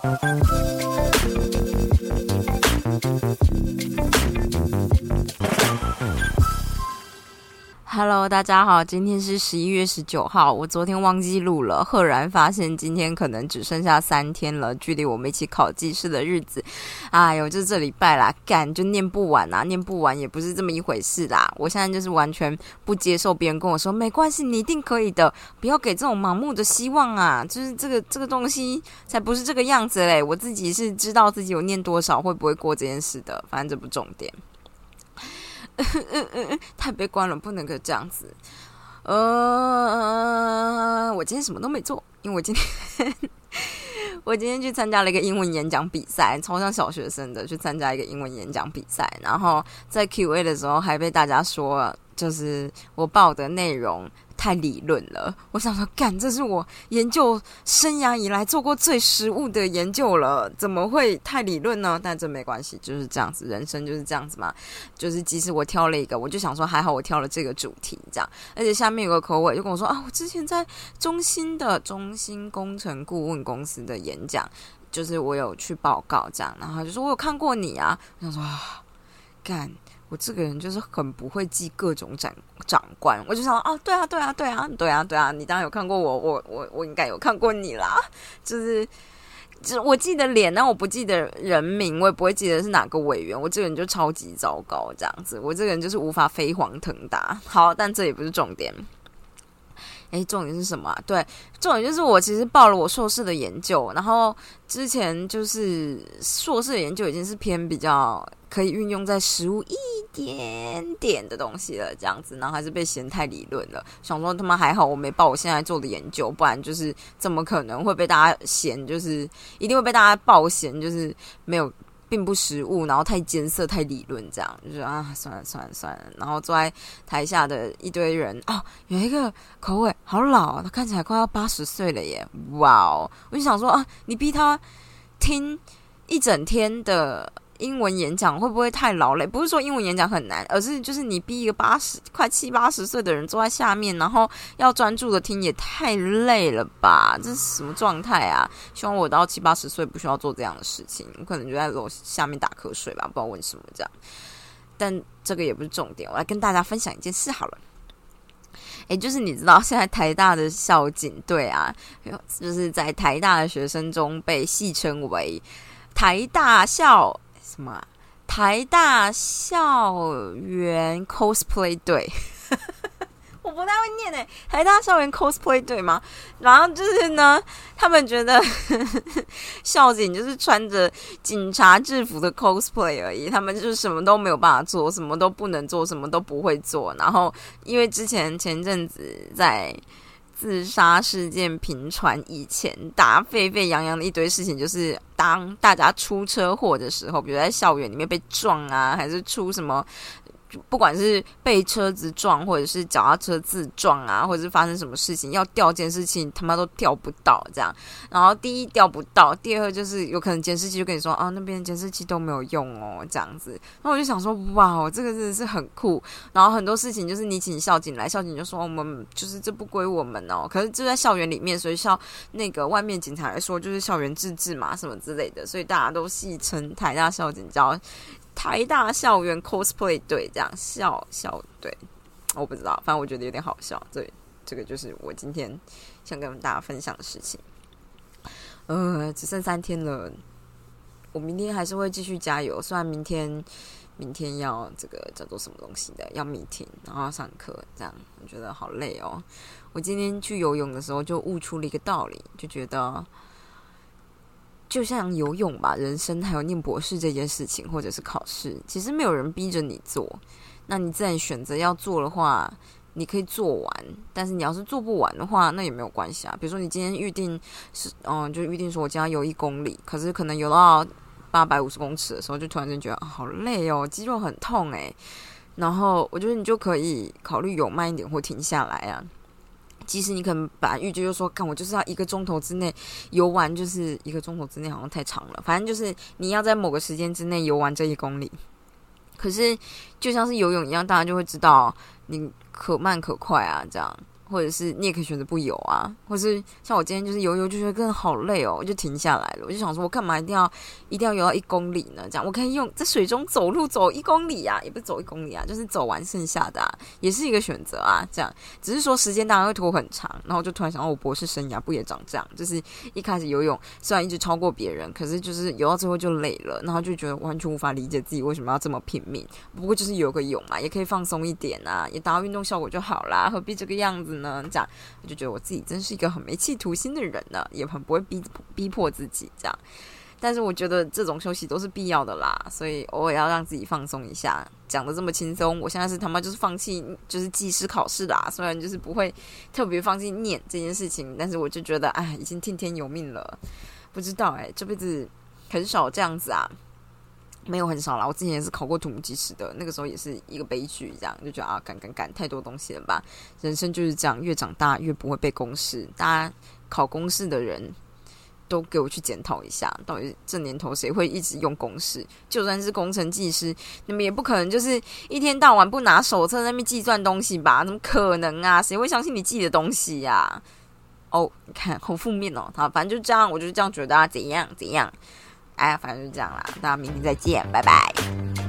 Thank you. Hello，大家好，今天是十一月十九号。我昨天忘记录了，赫然发现今天可能只剩下三天了，距离我们一起考技师的日子，哎呦，就这礼拜啦，干就念不完啊，念不完也不是这么一回事啦。我现在就是完全不接受别人跟我说没关系，你一定可以的，不要给这种盲目的希望啊，就是这个这个东西才不是这个样子嘞。我自己是知道自己有念多少，会不会过这件事的，反正这不重点。太悲观了，不能够这样子。呃，我今天什么都没做，因为我今天我今天去参加了一个英文演讲比赛，超像小学生的去参加一个英文演讲比赛，然后在 Q&A 的时候还被大家说，就是我报的内容。太理论了，我想说，干，这是我研究生涯以来做过最实务的研究了，怎么会太理论呢？但这没关系，就是这样子，人生就是这样子嘛。就是即使我挑了一个，我就想说，还好我挑了这个主题，这样。而且下面有个口尾就跟我说啊，我之前在中心的中心工程顾问公司的演讲，就是我有去报告这样，然后就说我有看过你啊，我想说啊，干。我这个人就是很不会记各种长长官，我就想哦，对啊，对啊，对啊，对啊，对啊，你当然有看过我，我我我应该有看过你啦，就是就我记得脸，但我不记得人名，我也不会记得是哪个委员，我这个人就超级糟糕，这样子，我这个人就是无法飞黄腾达。好，但这也不是重点。诶，重点是什么？对，重点就是我其实报了我硕士的研究，然后之前就是硕士的研究已经是偏比较可以运用在实物一点点的东西了，这样子，然后还是被嫌太理论了。想说他妈还好我没报我现在做的研究，不然就是怎么可能会被大家嫌，就是一定会被大家报嫌，就是没有。并不实物，然后太艰涩、太理论，这样就是啊，算了算了算了。然后坐在台下的一堆人，哦，有一个口味好老，他看起来快要八十岁了耶！哇哦，我就想说啊，你逼他听一整天的。英文演讲会不会太劳累？不是说英文演讲很难，而是就是你逼一个八十快七八十岁的人坐在下面，然后要专注的听，也太累了吧？这是什么状态啊？希望我到七八十岁不需要做这样的事情，我可能就在楼下面打瞌睡吧，不知道为什么这样。但这个也不是重点，我来跟大家分享一件事好了。诶，就是你知道现在台大的校警队啊，就是在台大的学生中被戏称为台大校。什么？啊台大校园 cosplay 队，我不太会念诶。台大校园 cosplay 队吗？然后就是呢，他们觉得 校警就是穿着警察制服的 cosplay 而已，他们就是什么都没有办法做，什么都不能做，什么都不会做。然后因为之前前阵子在。自杀事件频传以前，大家沸沸扬扬的一堆事情，就是当大家出车祸的时候，比如在校园里面被撞啊，还是出什么。不管是被车子撞，或者是脚踏车自撞啊，或者是发生什么事情要调监视器，他妈都调不到这样。然后第一调不到，第二就是有可能监视器就跟你说啊，那边监视器都没有用哦，这样子。那我就想说，哇，这个真的是很酷。然后很多事情就是你请校警来，校警就说我们就是这不归我们哦。可是就在校园里面，所以校那个外面警察来说就是校园自治嘛，什么之类的，所以大家都戏称台大校警叫。台大校园 cosplay 队这样笑笑对，我不知道，反正我觉得有点好笑。对，这个就是我今天想跟大家分享的事情。呃，只剩三天了，我明天还是会继续加油。虽然明天明天要这个叫做什么东西的，要 meeting，然后上课，这样我觉得好累哦。我今天去游泳的时候就悟出了一个道理，就觉得。就像游泳吧，人生还有念博士这件事情，或者是考试，其实没有人逼着你做，那你自然选择要做的话，你可以做完。但是你要是做不完的话，那也没有关系啊。比如说你今天预定是，嗯，就预定说我今天游一公里，可是可能游到八百五十公尺的时候，就突然间觉得好累哦，肌肉很痛诶。然后我觉得你就可以考虑游慢一点或停下来啊。即使你可能把预计就说，看我就是要一个钟头之内游完，就是一个钟头之内好像太长了。反正就是你要在某个时间之内游完这一公里。可是就像是游泳一样，大家就会知道你可慢可快啊，这样或者是你也可以选择不游啊，或是像我今天就是游游就觉得更好累哦，我就停下来了。我就想说，我干嘛一定要一定要游到一公里呢？这样我可以用在水中走路走一公里啊，也不是走一公里啊，就是走完剩下的，啊，也是一个选择啊。这样只是说时间当然会拖很长，然后就突然想到，我博士生涯不也长这样？就是一开始游泳虽然一直超过别人，可是就是游到最后就累了，然后就觉得完全无法理解自己为什么要这么拼命。不过就是游个泳嘛，也可以放松一点啊，也达到运动效果就好啦，何必这个样子呢？呢这样我就觉得我自己真是一个很没企图心的人呢，也很不会逼逼迫自己这样。但是我觉得这种休息都是必要的啦，所以偶尔要让自己放松一下。讲的这么轻松，我现在是他妈就是放弃，就是技师考试啦。虽然就是不会特别放弃念这件事情，但是我就觉得，哎，已经听天由命了。不知道哎，这辈子很少这样子啊。没有很少啦，我之前也是考过土木技师的，那个时候也是一个悲剧，这样就觉得啊，赶赶赶，太多东西了吧？人生就是这样，越长大越不会背公式。大家考公式的人都给我去检讨一下，到底这年头谁会一直用公式？就算是工程技师，你们也不可能就是一天到晚不拿手册那边计算东西吧？怎么可能啊？谁会相信你记的东西呀？哦，你看好负面哦，好，反正就这样，我就这样觉得啊，怎样怎样。哎，反正就这样啦，那明天再见，拜拜。